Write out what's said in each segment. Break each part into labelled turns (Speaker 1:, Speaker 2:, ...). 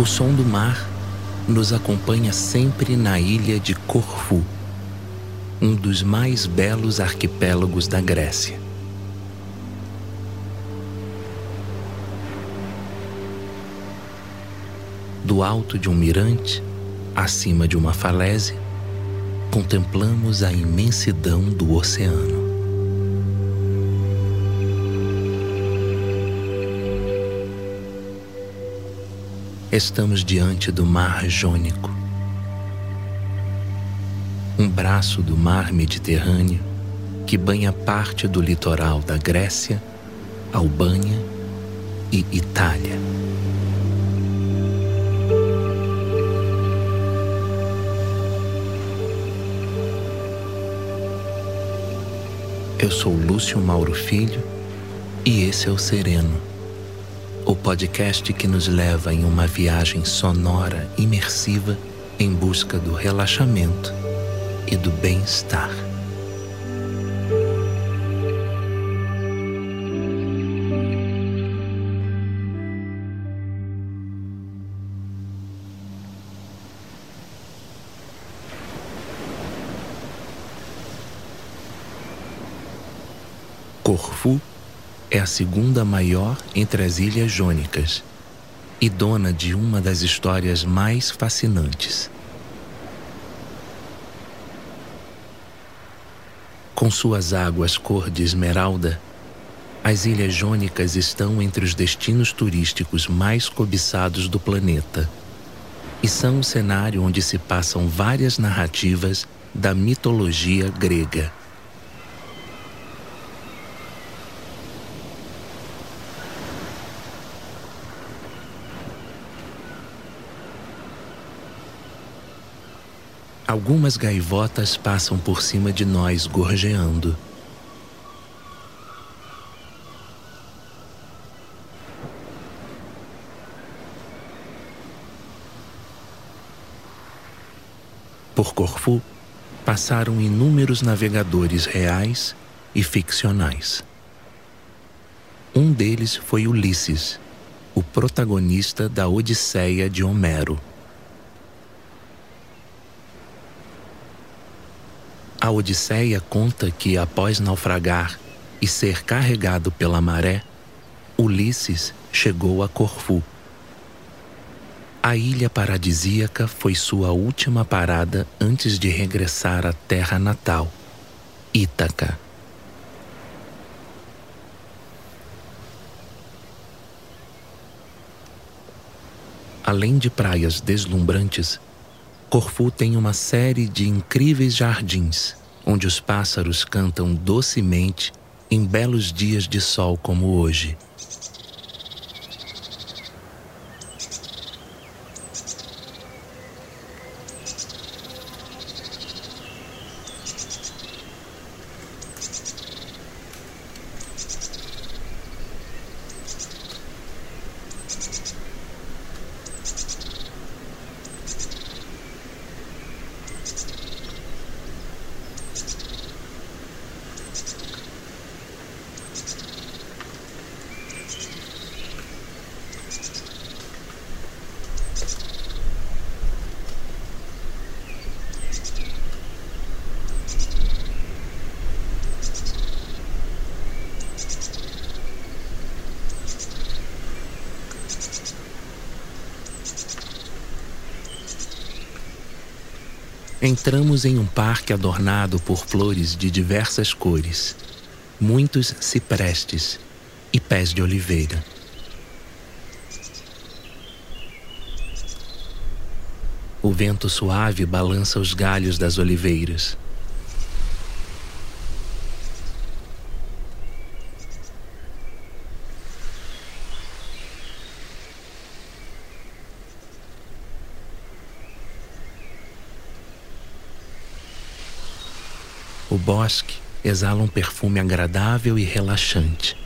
Speaker 1: O som do mar nos acompanha sempre na ilha de Corfu, um dos mais belos arquipélagos da Grécia. Do alto de um mirante, acima de uma falésia, contemplamos a imensidão do oceano. Estamos diante do Mar Jônico, um braço do Mar Mediterrâneo que banha parte do litoral da Grécia, Albânia e Itália. Eu sou Lúcio Mauro Filho e esse é o Sereno, o podcast que nos leva em uma viagem sonora imersiva em busca do relaxamento e do bem-estar. Corfu é a segunda maior entre as ilhas jônicas e dona de uma das histórias mais fascinantes. Com suas águas cor de esmeralda, as ilhas jônicas estão entre os destinos turísticos mais cobiçados do planeta e são o cenário onde se passam várias narrativas da mitologia grega. Algumas gaivotas passam por cima de nós gorjeando. Por Corfu passaram inúmeros navegadores reais e ficcionais. Um deles foi Ulisses, o protagonista da Odisseia de Homero. A Odisseia conta que, após naufragar e ser carregado pela maré, Ulisses chegou a Corfu. A ilha paradisíaca foi sua última parada antes de regressar à terra natal, Ítaca. Além de praias deslumbrantes, Corfu tem uma série de incríveis jardins, onde os pássaros cantam docemente em belos dias de sol como hoje. Entramos em um parque adornado por flores de diversas cores, muitos ciprestes e pés de oliveira. O vento suave balança os galhos das oliveiras. O bosque exala um perfume agradável e relaxante.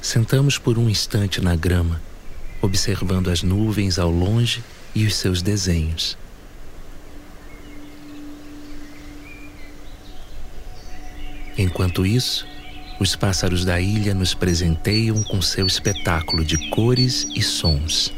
Speaker 1: Sentamos por um instante na grama, observando as nuvens ao longe e os seus desenhos. Enquanto isso, os pássaros da ilha nos presenteiam com seu espetáculo de cores e sons.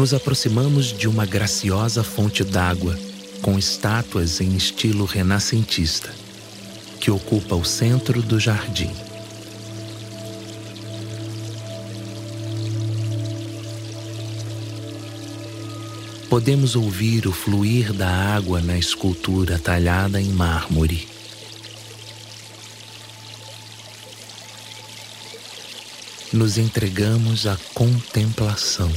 Speaker 1: Nos aproximamos de uma graciosa fonte d'água com estátuas em estilo renascentista, que ocupa o centro do jardim. Podemos ouvir o fluir da água na escultura talhada em mármore. Nos entregamos à contemplação.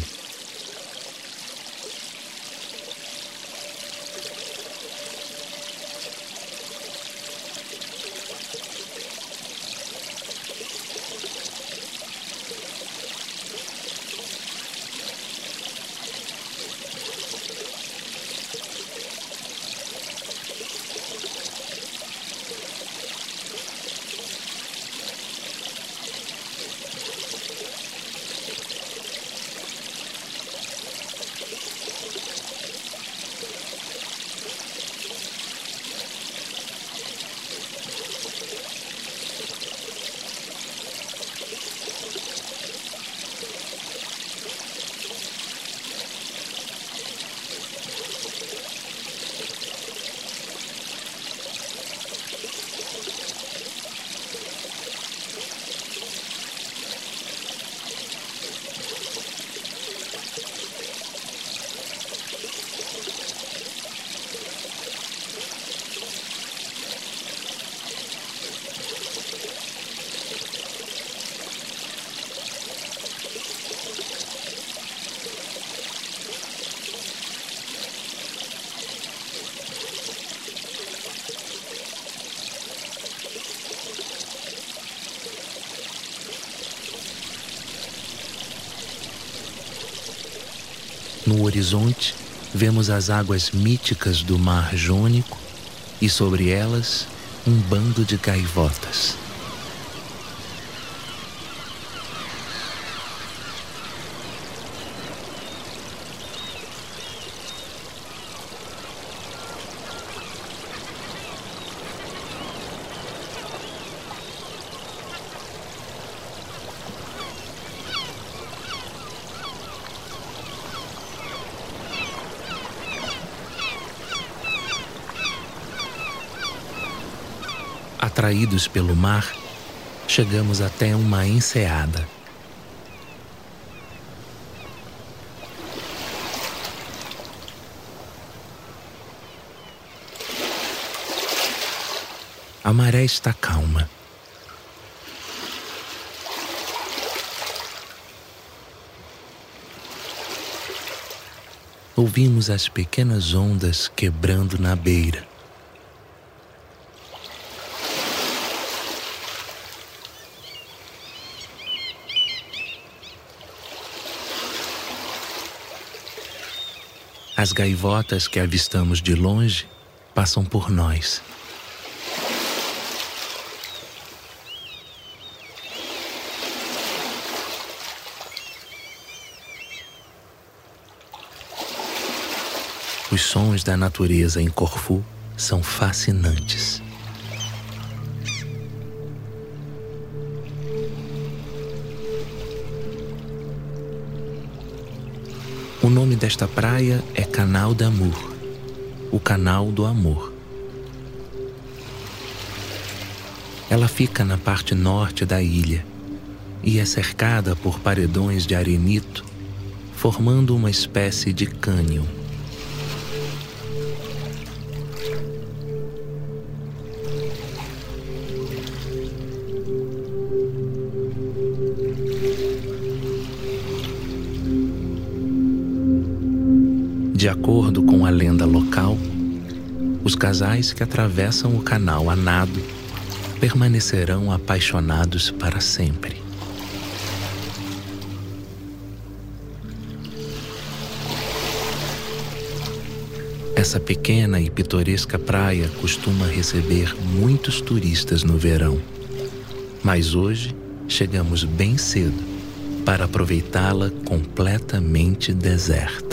Speaker 1: Horizonte, vemos as águas míticas do Mar Jônico e sobre elas um bando de gaivotas. Atraídos pelo mar, chegamos até uma enseada. A maré está calma. Ouvimos as pequenas ondas quebrando na beira. As gaivotas que avistamos de longe passam por nós. Os sons da natureza em Corfu são fascinantes. Desta praia é Canal d'Amour, o Canal do Amor. Ela fica na parte norte da ilha e é cercada por paredões de arenito, formando uma espécie de cânion. Que atravessam o canal a nado permanecerão apaixonados para sempre. Essa pequena e pitoresca praia costuma receber muitos turistas no verão. Mas hoje chegamos bem cedo para aproveitá-la completamente deserta.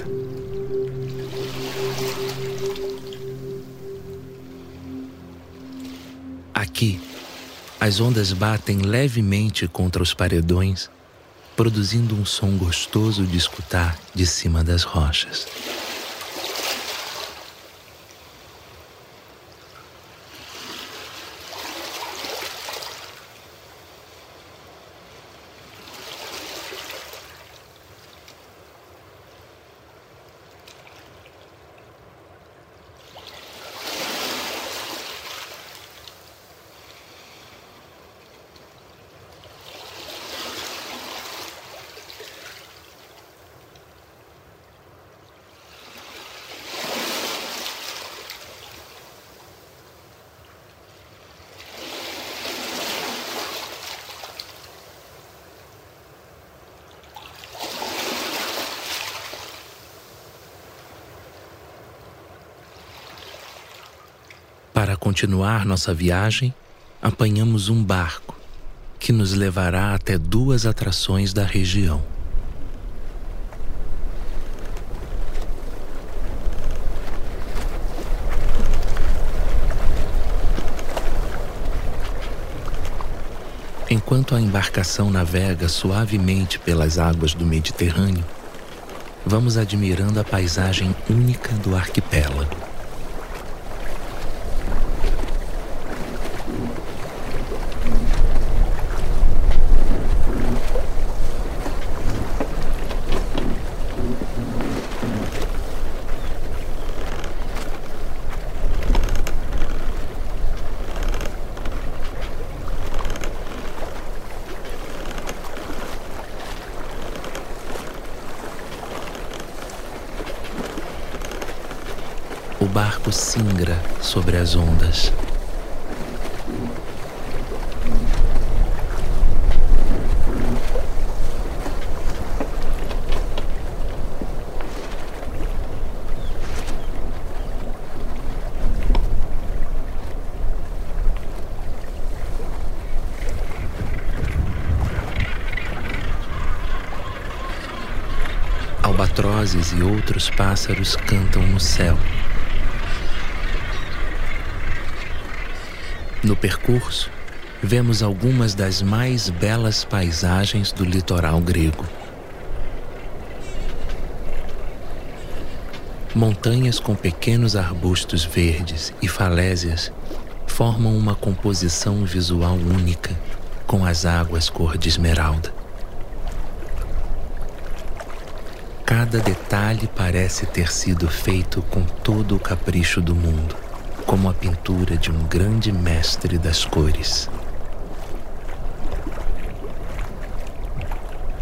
Speaker 1: Aqui, as ondas batem levemente contra os paredões, produzindo um som gostoso de escutar de cima das rochas. Para continuar nossa viagem, apanhamos um barco que nos levará até duas atrações da região. Enquanto a embarcação navega suavemente pelas águas do Mediterrâneo, vamos admirando a paisagem única do arquipélago. O barco singra sobre as ondas. Albatrozes e outros pássaros cantam no céu. No percurso, vemos algumas das mais belas paisagens do litoral grego. Montanhas com pequenos arbustos verdes e falésias formam uma composição visual única com as águas cor de esmeralda. Cada detalhe parece ter sido feito com todo o capricho do mundo como a pintura de um grande mestre das cores.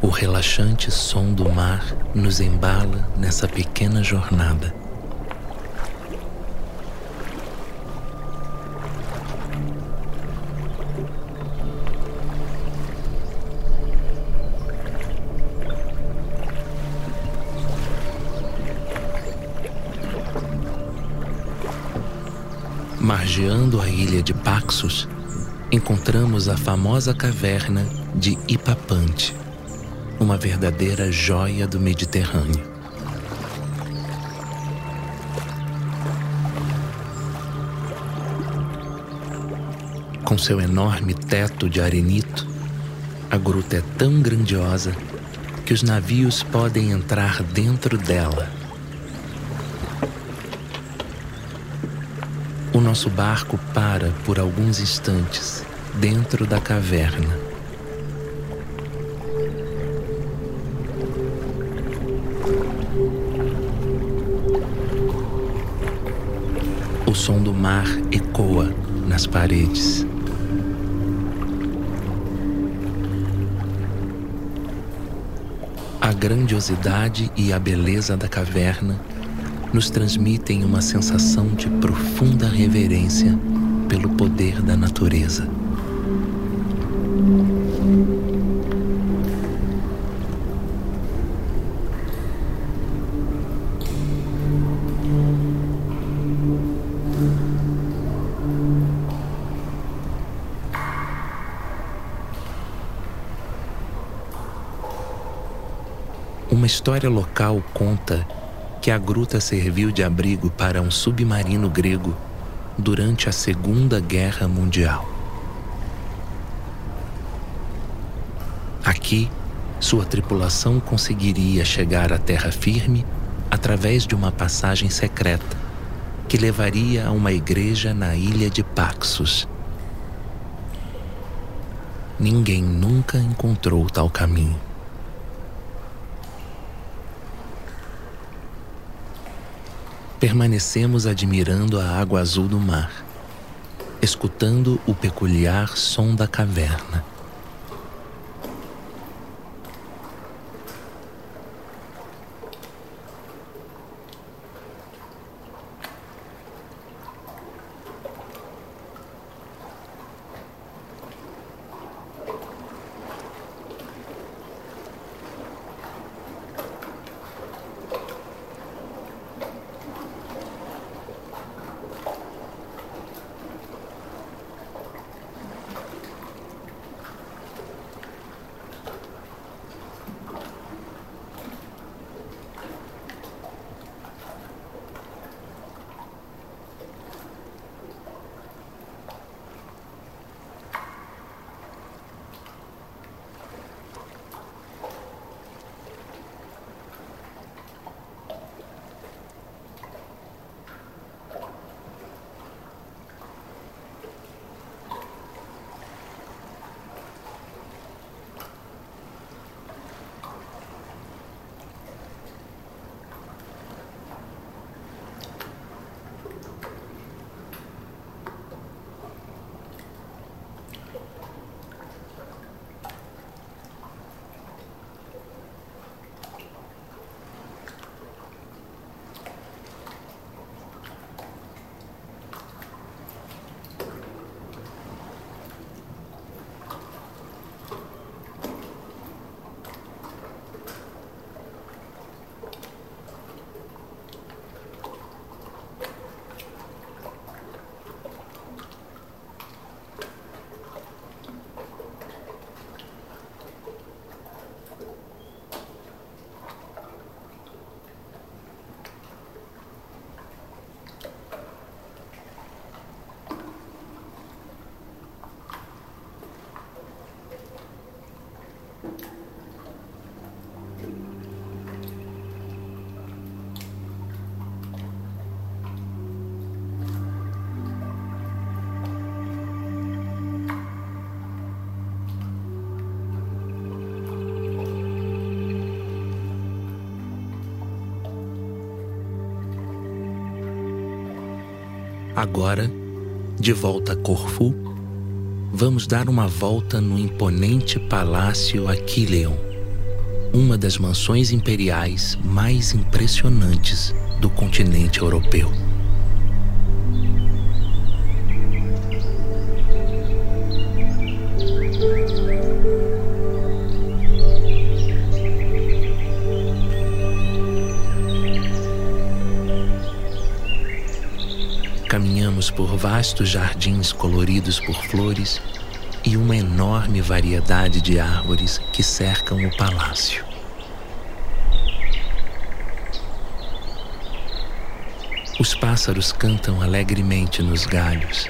Speaker 1: O relaxante som do mar nos embala nessa pequena jornada. Margeando a ilha de Paxos, encontramos a famosa caverna de Ipapante, uma verdadeira joia do Mediterrâneo. Com seu enorme teto de arenito, a gruta é tão grandiosa que os navios podem entrar dentro dela nosso barco para por alguns instantes dentro da caverna. O som do mar ecoa nas paredes. A grandiosidade e a beleza da caverna nos transmitem uma sensação de profunda reverência pelo poder da natureza. Uma história local conta que a gruta serviu de abrigo para um submarino grego durante a Segunda Guerra Mundial. Aqui, sua tripulação conseguiria chegar à terra firme através de uma passagem secreta que levaria a uma igreja na ilha de Paxos. Ninguém nunca encontrou tal caminho. Permanecemos admirando a água azul do mar, escutando o peculiar som da caverna. Agora, de volta a Corfu, vamos dar uma volta no imponente Palácio Aquileon, uma das mansões imperiais mais impressionantes do continente europeu. Vastos jardins coloridos por flores e uma enorme variedade de árvores que cercam o palácio. Os pássaros cantam alegremente nos galhos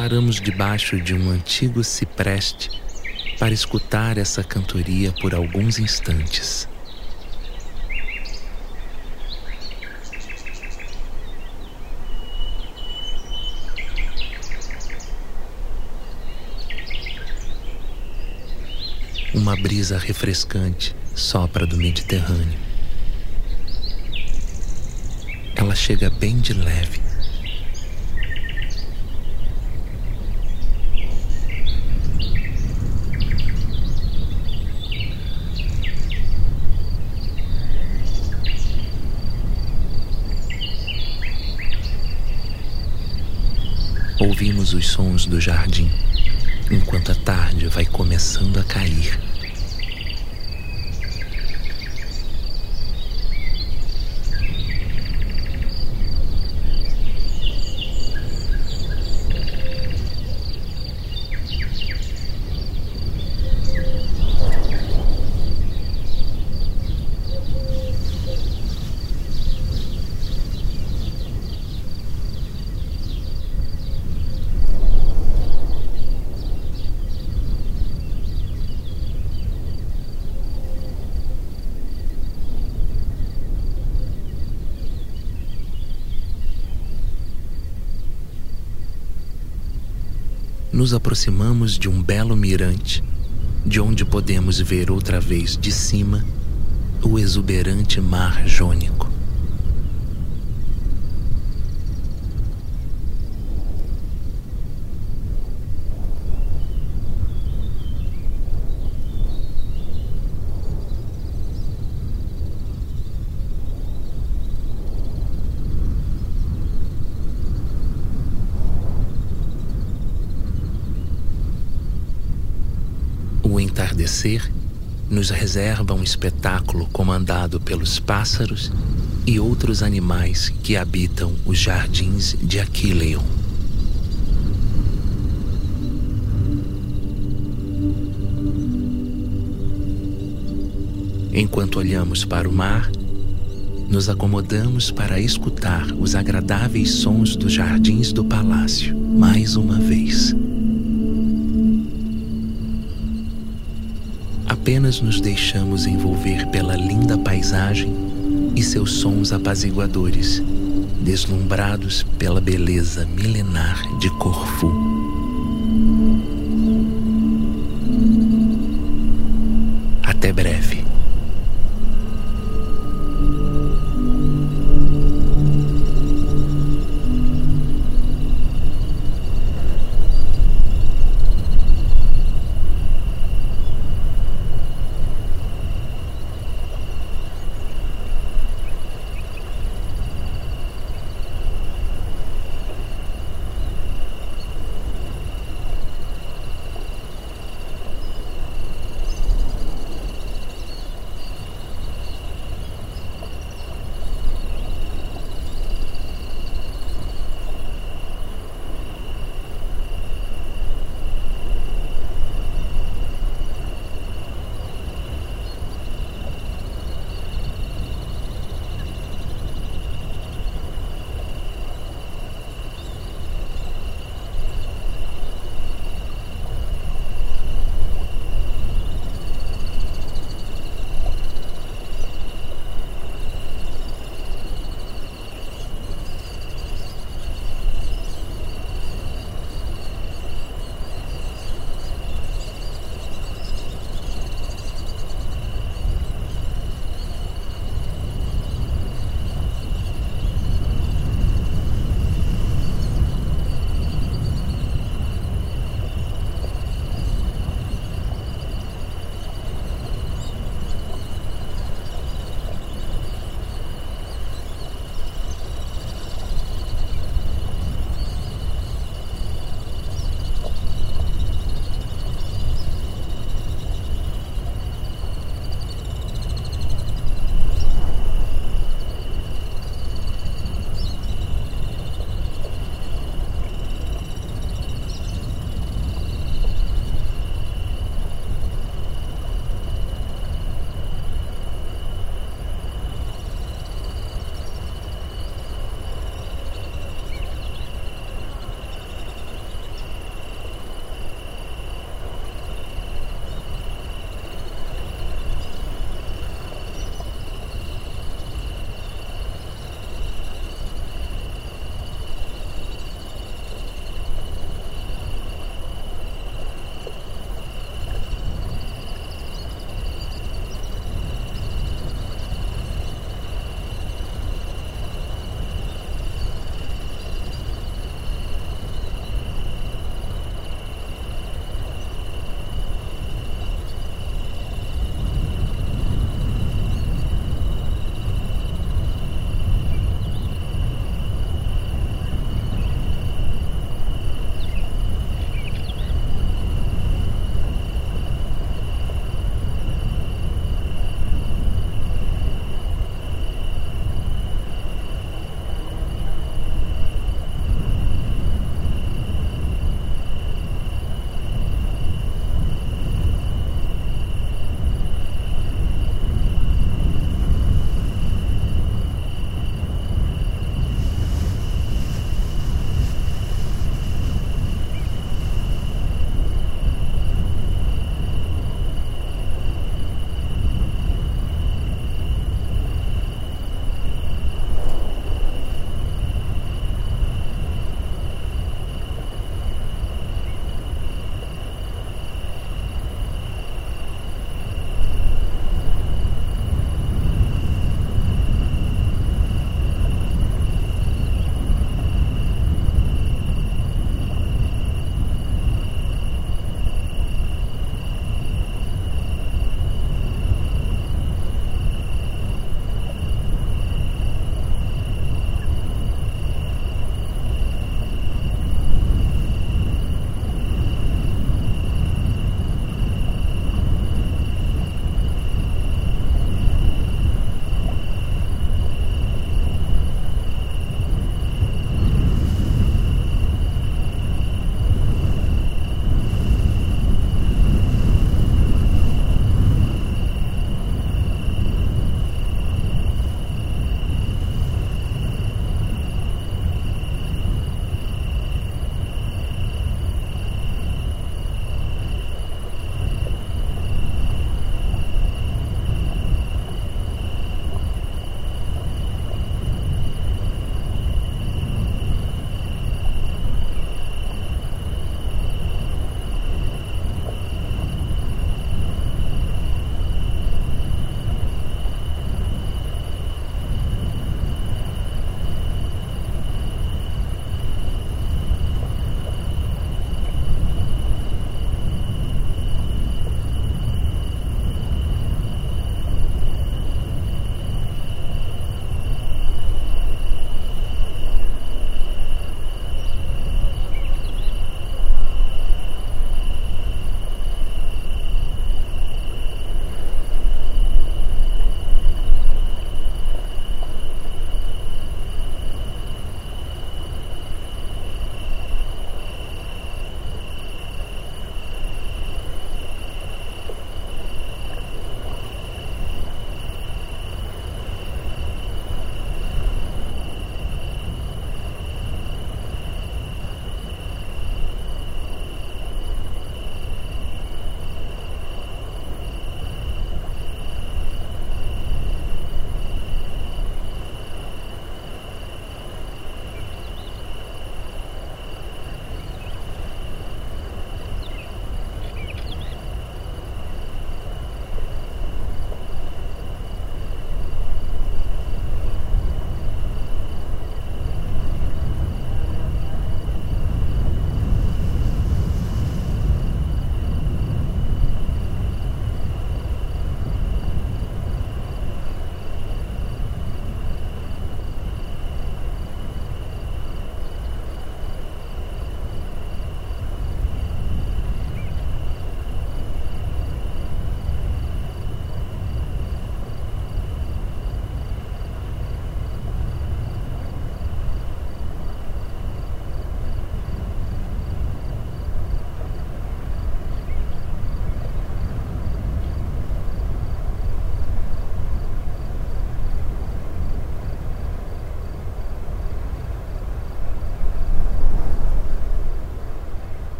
Speaker 1: paramos debaixo de um antigo cipreste para escutar essa cantoria por alguns instantes. Uma brisa refrescante sopra do Mediterrâneo. Ela chega bem de leve Ouvimos os sons do jardim, enquanto a tarde vai começando a cair. Nos aproximamos de um belo mirante, de onde podemos ver outra vez de cima o exuberante mar Jônico. Entardecer nos reserva um espetáculo comandado pelos pássaros e outros animais que habitam os jardins de Aquileion. Enquanto olhamos para o mar, nos acomodamos para escutar os agradáveis sons dos jardins do palácio mais uma vez. Apenas nos deixamos envolver pela linda paisagem e seus sons apaziguadores, deslumbrados pela beleza milenar de Corfu.